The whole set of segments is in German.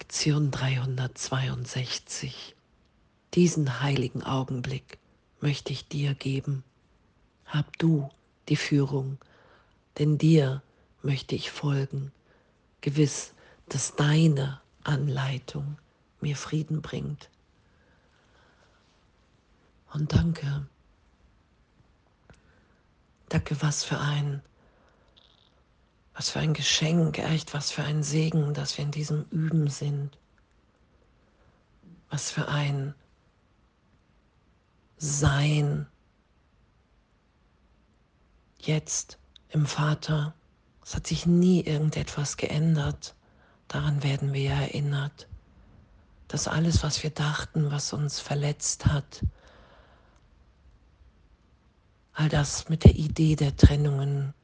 Lektion 362. Diesen heiligen Augenblick möchte ich dir geben. Hab du die Führung, denn dir möchte ich folgen, gewiss, dass deine Anleitung mir Frieden bringt. Und danke, danke, was für ein was für ein Geschenk, echt, was für ein Segen, dass wir in diesem Üben sind. Was für ein Sein jetzt im Vater. Es hat sich nie irgendetwas geändert. Daran werden wir erinnert, dass alles, was wir dachten, was uns verletzt hat, all das mit der Idee der Trennungen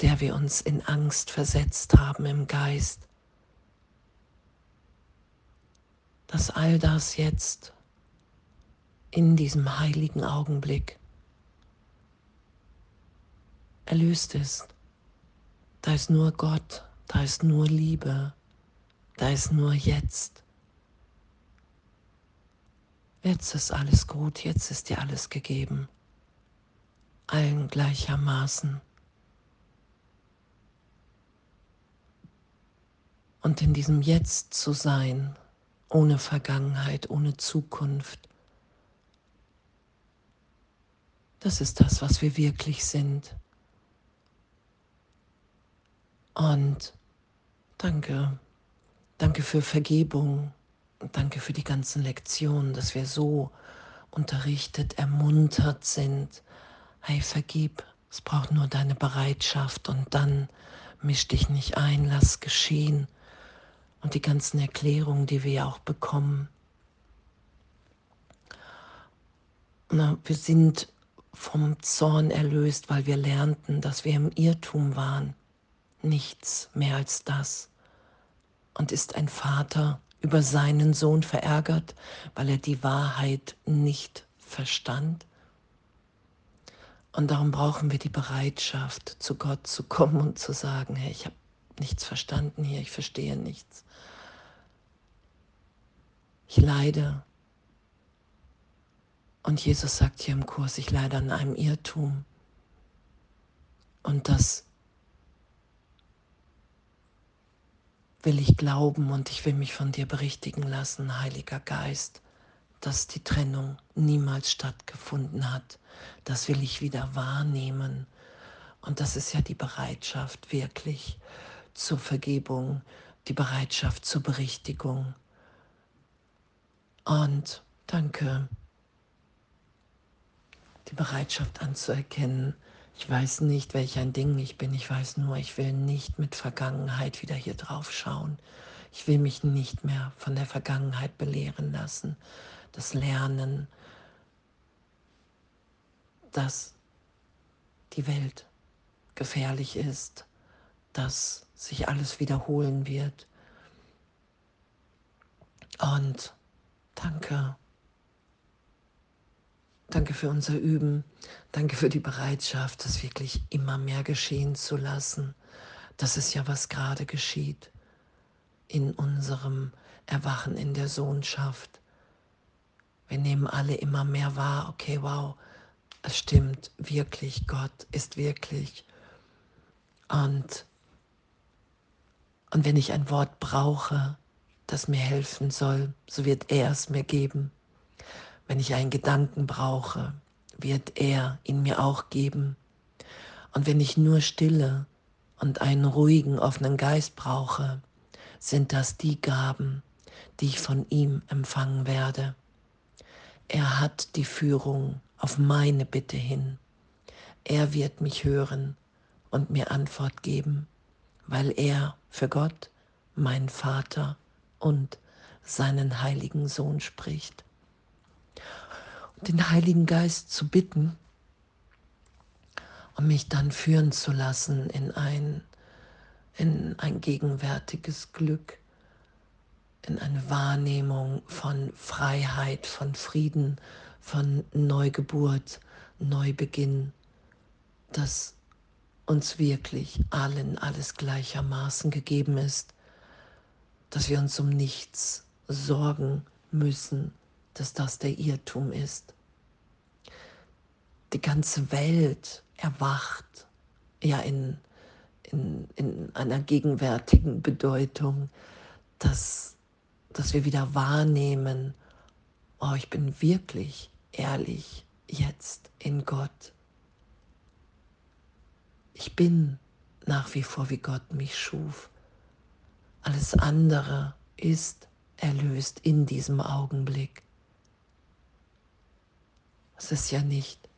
der wir uns in Angst versetzt haben im Geist, dass all das jetzt in diesem heiligen Augenblick erlöst ist. Da ist nur Gott, da ist nur Liebe, da ist nur jetzt. Jetzt ist alles gut, jetzt ist dir alles gegeben, allen gleichermaßen. Und in diesem Jetzt zu sein, ohne Vergangenheit, ohne Zukunft. Das ist das, was wir wirklich sind. Und danke, danke für Vergebung, danke für die ganzen Lektionen, dass wir so unterrichtet, ermuntert sind. Hey, vergib, es braucht nur deine Bereitschaft und dann misch dich nicht ein, lass geschehen und die ganzen Erklärungen, die wir ja auch bekommen. Na, wir sind vom Zorn erlöst, weil wir lernten, dass wir im Irrtum waren. Nichts mehr als das. Und ist ein Vater über seinen Sohn verärgert, weil er die Wahrheit nicht verstand? Und darum brauchen wir die Bereitschaft, zu Gott zu kommen und zu sagen, hey, ich habe nichts verstanden hier, ich verstehe nichts. Ich leide. Und Jesus sagt hier im Kurs, ich leide an einem Irrtum. Und das will ich glauben und ich will mich von dir berichtigen lassen, Heiliger Geist, dass die Trennung niemals stattgefunden hat. Das will ich wieder wahrnehmen. Und das ist ja die Bereitschaft wirklich zur Vergebung, die Bereitschaft zur Berichtigung. Und danke, die Bereitschaft anzuerkennen, ich weiß nicht, welch ein Ding ich bin, ich weiß nur, ich will nicht mit Vergangenheit wieder hier drauf schauen. Ich will mich nicht mehr von der Vergangenheit belehren lassen. Das Lernen, dass die Welt gefährlich ist, dass sich alles wiederholen wird. Und danke. Danke für unser Üben. Danke für die Bereitschaft, das wirklich immer mehr geschehen zu lassen. Das ist ja, was gerade geschieht in unserem Erwachen in der Sohnschaft. Wir nehmen alle immer mehr wahr, okay, wow, es stimmt wirklich, Gott ist wirklich. Und und wenn ich ein Wort brauche, das mir helfen soll, so wird er es mir geben. Wenn ich einen Gedanken brauche, wird er ihn mir auch geben. Und wenn ich nur Stille und einen ruhigen, offenen Geist brauche, sind das die Gaben, die ich von ihm empfangen werde. Er hat die Führung auf meine Bitte hin. Er wird mich hören und mir Antwort geben weil er für Gott, mein Vater und seinen heiligen Sohn spricht. Und den Heiligen Geist zu bitten, um mich dann führen zu lassen in ein, in ein gegenwärtiges Glück, in eine Wahrnehmung von Freiheit, von Frieden, von Neugeburt, Neubeginn, das uns wirklich allen alles gleichermaßen gegeben ist, dass wir uns um nichts sorgen müssen, dass das der Irrtum ist. Die ganze Welt erwacht ja in, in, in einer gegenwärtigen Bedeutung, dass, dass wir wieder wahrnehmen, oh, ich bin wirklich ehrlich jetzt in Gott. Ich bin nach wie vor, wie Gott mich schuf. Alles andere ist erlöst in diesem Augenblick. Es ist ja nicht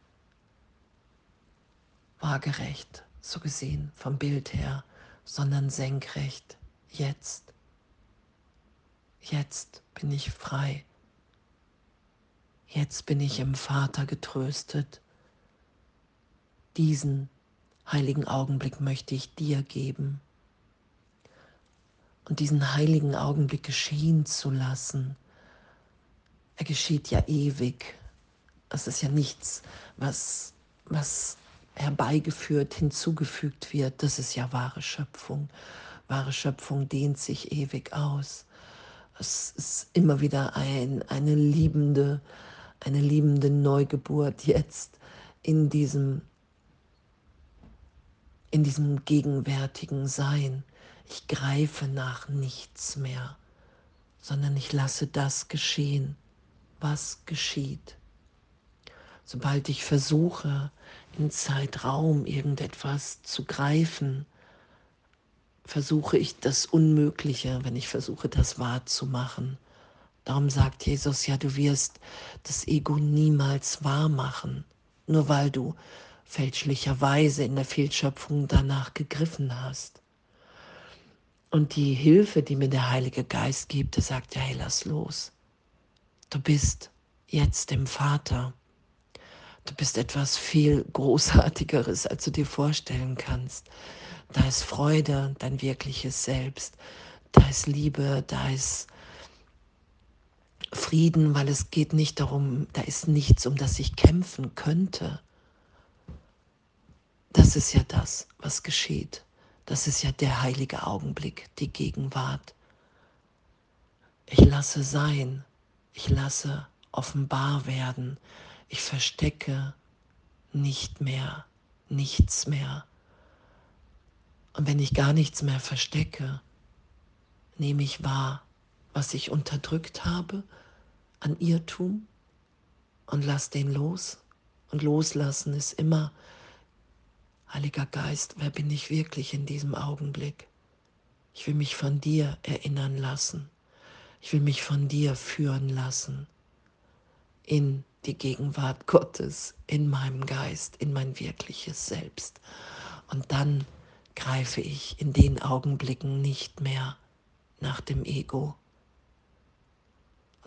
waagerecht, so gesehen vom Bild her, sondern senkrecht. Jetzt. Jetzt bin ich frei. Jetzt bin ich im Vater getröstet. Diesen heiligen Augenblick möchte ich dir geben. Und diesen heiligen Augenblick geschehen zu lassen, er geschieht ja ewig. Es ist ja nichts, was, was herbeigeführt, hinzugefügt wird. Das ist ja wahre Schöpfung. Wahre Schöpfung dehnt sich ewig aus. Es ist immer wieder ein, eine liebende, eine liebende Neugeburt jetzt in diesem in diesem gegenwärtigen Sein. Ich greife nach nichts mehr, sondern ich lasse das geschehen, was geschieht. Sobald ich versuche, in Zeitraum irgendetwas zu greifen, versuche ich das Unmögliche, wenn ich versuche, das wahrzumachen. Darum sagt Jesus ja, du wirst das Ego niemals wahr machen, nur weil du fälschlicherweise in der Fehlschöpfung danach gegriffen hast. Und die Hilfe, die mir der Heilige Geist gibt, der sagt, ja, hey, lass los. Du bist jetzt im Vater. Du bist etwas viel Großartigeres, als du dir vorstellen kannst. Da ist Freude, dein wirkliches Selbst. Da ist Liebe, da ist Frieden, weil es geht nicht darum, da ist nichts, um das ich kämpfen könnte. Das ist ja das, was geschieht. Das ist ja der heilige Augenblick, die Gegenwart. Ich lasse sein, ich lasse offenbar werden, ich verstecke nicht mehr, nichts mehr. Und wenn ich gar nichts mehr verstecke, nehme ich wahr, was ich unterdrückt habe an Irrtum und lass den los. Und loslassen ist immer Heiliger Geist, wer bin ich wirklich in diesem Augenblick? Ich will mich von dir erinnern lassen. Ich will mich von dir führen lassen in die Gegenwart Gottes, in meinem Geist, in mein wirkliches Selbst. Und dann greife ich in den Augenblicken nicht mehr nach dem Ego.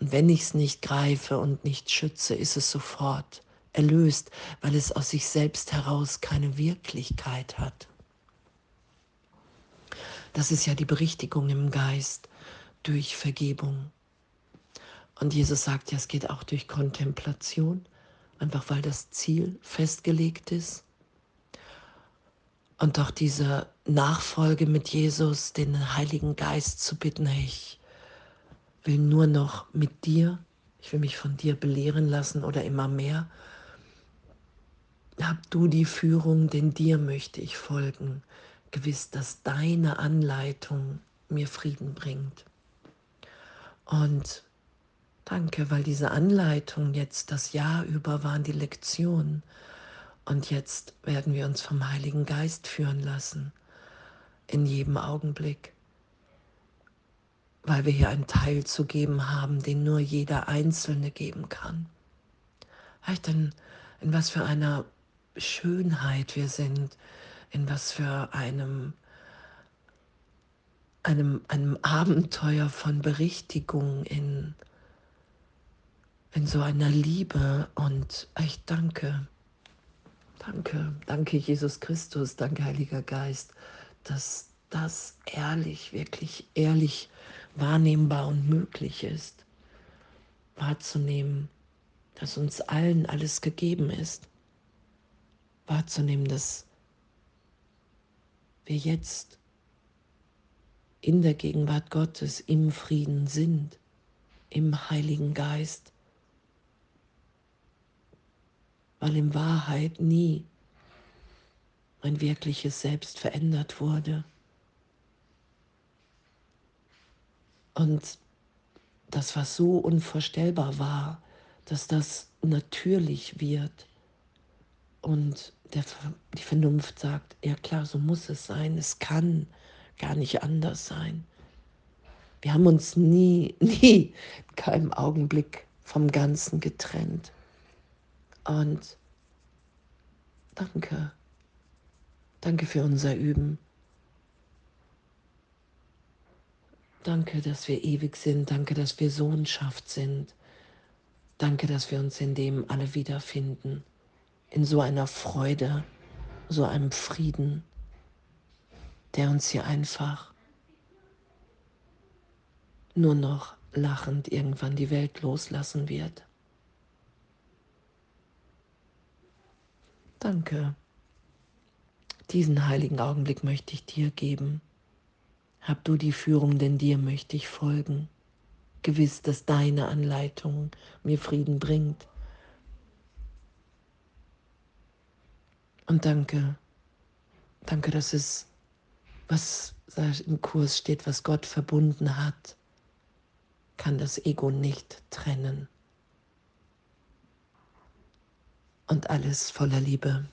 Und wenn ich es nicht greife und nicht schütze, ist es sofort erlöst, weil es aus sich selbst heraus keine Wirklichkeit hat. Das ist ja die Berichtigung im Geist durch Vergebung. Und Jesus sagt ja, es geht auch durch Kontemplation, einfach weil das Ziel festgelegt ist. Und doch diese Nachfolge mit Jesus, den Heiligen Geist zu bitten, ich will nur noch mit dir, ich will mich von dir belehren lassen oder immer mehr hab du die Führung, denn dir möchte ich folgen, gewiss, dass deine Anleitung mir Frieden bringt. Und danke, weil diese Anleitung jetzt das Jahr über waren die Lektionen. Und jetzt werden wir uns vom Heiligen Geist führen lassen, in jedem Augenblick, weil wir hier einen Teil zu geben haben, den nur jeder Einzelne geben kann. Vielleicht in, in was für einer Schönheit wir sind, in was für einem, einem, einem Abenteuer von Berichtigung, in, in so einer Liebe. Und ich danke, danke, danke Jesus Christus, danke Heiliger Geist, dass das ehrlich, wirklich ehrlich wahrnehmbar und möglich ist, wahrzunehmen, dass uns allen alles gegeben ist wahrzunehmen, dass wir jetzt in der Gegenwart Gottes im Frieden sind, im Heiligen Geist, weil in Wahrheit nie mein wirkliches Selbst verändert wurde. Und das, was so unvorstellbar war, dass das natürlich wird und der, die Vernunft sagt, ja klar, so muss es sein, es kann gar nicht anders sein. Wir haben uns nie, nie, in keinem Augenblick vom Ganzen getrennt. Und danke, danke für unser Üben. Danke, dass wir ewig sind. Danke, dass wir Sohnschaft sind. Danke, dass wir uns in dem alle wiederfinden. In so einer Freude, so einem Frieden, der uns hier einfach nur noch lachend irgendwann die Welt loslassen wird. Danke. Diesen heiligen Augenblick möchte ich dir geben. Hab du die Führung, denn dir möchte ich folgen. Gewiss, dass deine Anleitung mir Frieden bringt. Und danke, danke, dass es, was im Kurs steht, was Gott verbunden hat, kann das Ego nicht trennen. Und alles voller Liebe.